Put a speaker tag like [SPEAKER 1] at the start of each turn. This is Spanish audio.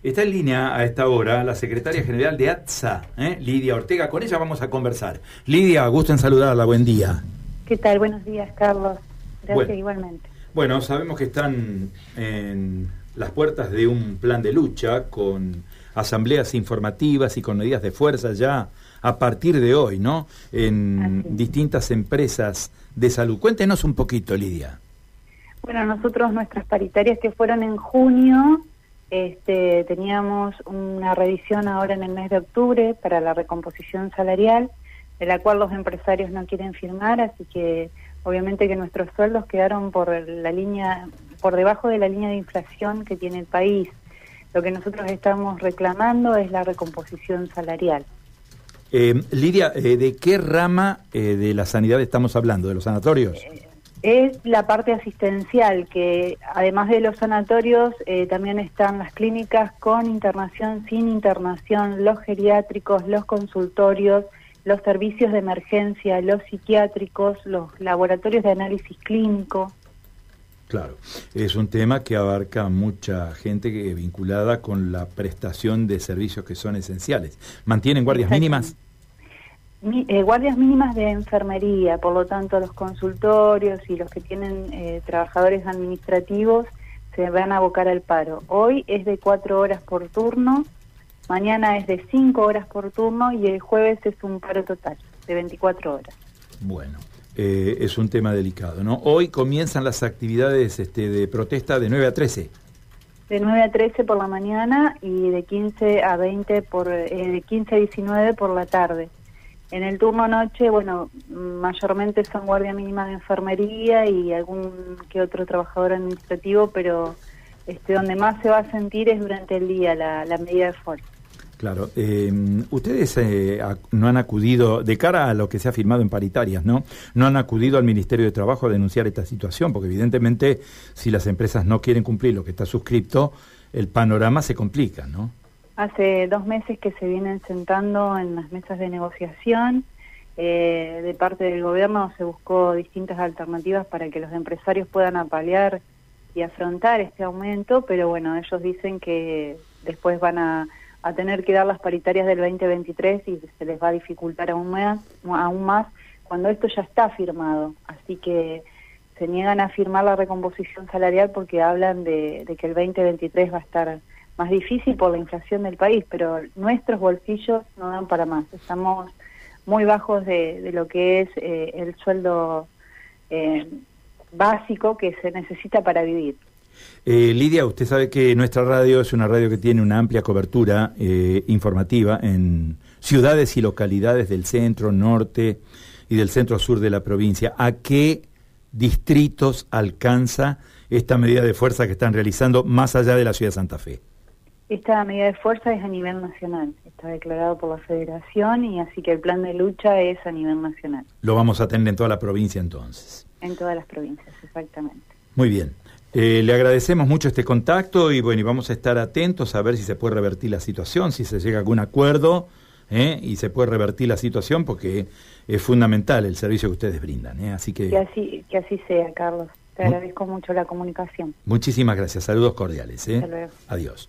[SPEAKER 1] Está en línea a esta hora la secretaria general de ATSA, ¿eh? Lidia Ortega. Con ella vamos a conversar. Lidia, gusto en saludarla. Buen día.
[SPEAKER 2] ¿Qué tal? Buenos días, Carlos. Gracias igualmente.
[SPEAKER 1] Bueno, sabemos que están en las puertas de un plan de lucha con asambleas informativas y con medidas de fuerza ya a partir de hoy, ¿no? En distintas empresas de salud. Cuéntenos un poquito, Lidia.
[SPEAKER 2] Bueno, nosotros nuestras paritarias que fueron en junio este, teníamos una revisión ahora en el mes de octubre para la recomposición salarial, de la cual los empresarios no quieren firmar, así que obviamente que nuestros sueldos quedaron por la línea, por debajo de la línea de inflación que tiene el país. Lo que nosotros estamos reclamando es la recomposición salarial.
[SPEAKER 1] Eh, Lidia, eh, ¿de qué rama eh, de la sanidad estamos hablando? ¿De los sanatorios?
[SPEAKER 2] Eh, es la parte asistencial, que además de los sanatorios eh, también están las clínicas con internación, sin internación, los geriátricos, los consultorios, los servicios de emergencia, los psiquiátricos, los laboratorios de análisis clínico.
[SPEAKER 1] Claro, es un tema que abarca mucha gente que, vinculada con la prestación de servicios que son esenciales. ¿Mantienen guardias mínimas?
[SPEAKER 2] Eh, guardias mínimas de enfermería, por lo tanto los consultorios y los que tienen eh, trabajadores administrativos se van a abocar al paro. Hoy es de cuatro horas por turno, mañana es de cinco horas por turno y el jueves es un paro total de 24 horas.
[SPEAKER 1] Bueno. Eh, es un tema delicado, ¿no? Hoy comienzan las actividades este, de protesta de 9 a 13.
[SPEAKER 2] De 9 a 13 por la mañana y de 15 a 20 por, de 15 a 19 por la tarde. En el turno noche, bueno, mayormente son guardia mínima de enfermería y algún que otro trabajador administrativo, pero este donde más se va a sentir es durante el día la, medida de fuerza.
[SPEAKER 1] Claro, eh, ustedes eh, no han acudido, de cara a lo que se ha firmado en paritarias, ¿no? No han acudido al Ministerio de Trabajo a denunciar esta situación, porque evidentemente si las empresas no quieren cumplir lo que está suscrito, el panorama se complica, ¿no?
[SPEAKER 2] Hace dos meses que se vienen sentando en las mesas de negociación. Eh, de parte del gobierno se buscó distintas alternativas para que los empresarios puedan apalear y afrontar este aumento, pero bueno, ellos dicen que después van a, tener que dar las paritarias del 2023 y se les va a dificultar aún más, aún más cuando esto ya está firmado. Así que se niegan a firmar la recomposición salarial porque hablan de, de que el 2023 va a estar más difícil por la inflación del país, pero nuestros bolsillos no dan para más. Estamos muy bajos de, lo que es eh, el sueldo eh, básico que se necesita para vivir.
[SPEAKER 1] Eh, Lidia, usted sabe que nuestra radio es una radio que tiene una amplia cobertura informativa en ciudades y localidades del centro, norte y del centro sur de la provincia. ¿A qué distritos alcanza esta medida de fuerza que están realizando más allá de la ciudad de Santa Fe?
[SPEAKER 2] Esta medida de fuerza es a nivel nacional, está declarado por la federación y así que el plan de lucha es a nivel nacional.
[SPEAKER 1] Lo vamos a tener en toda la provincia entonces.
[SPEAKER 2] En todas las provincias, exactamente.
[SPEAKER 1] Muy bien. Eh, le agradecemos mucho este contacto y bueno, y vamos a estar atentos a ver si se puede revertir la situación, si se llega a algún acuerdo ¿eh? y se puede revertir la situación porque es fundamental el servicio que ustedes brindan. ¿eh? Así que...
[SPEAKER 2] Que, así, que así sea, Carlos. Te agradezco mucho la comunicación.
[SPEAKER 1] Muchísimas gracias. Saludos cordiales. ¿eh? Adiós.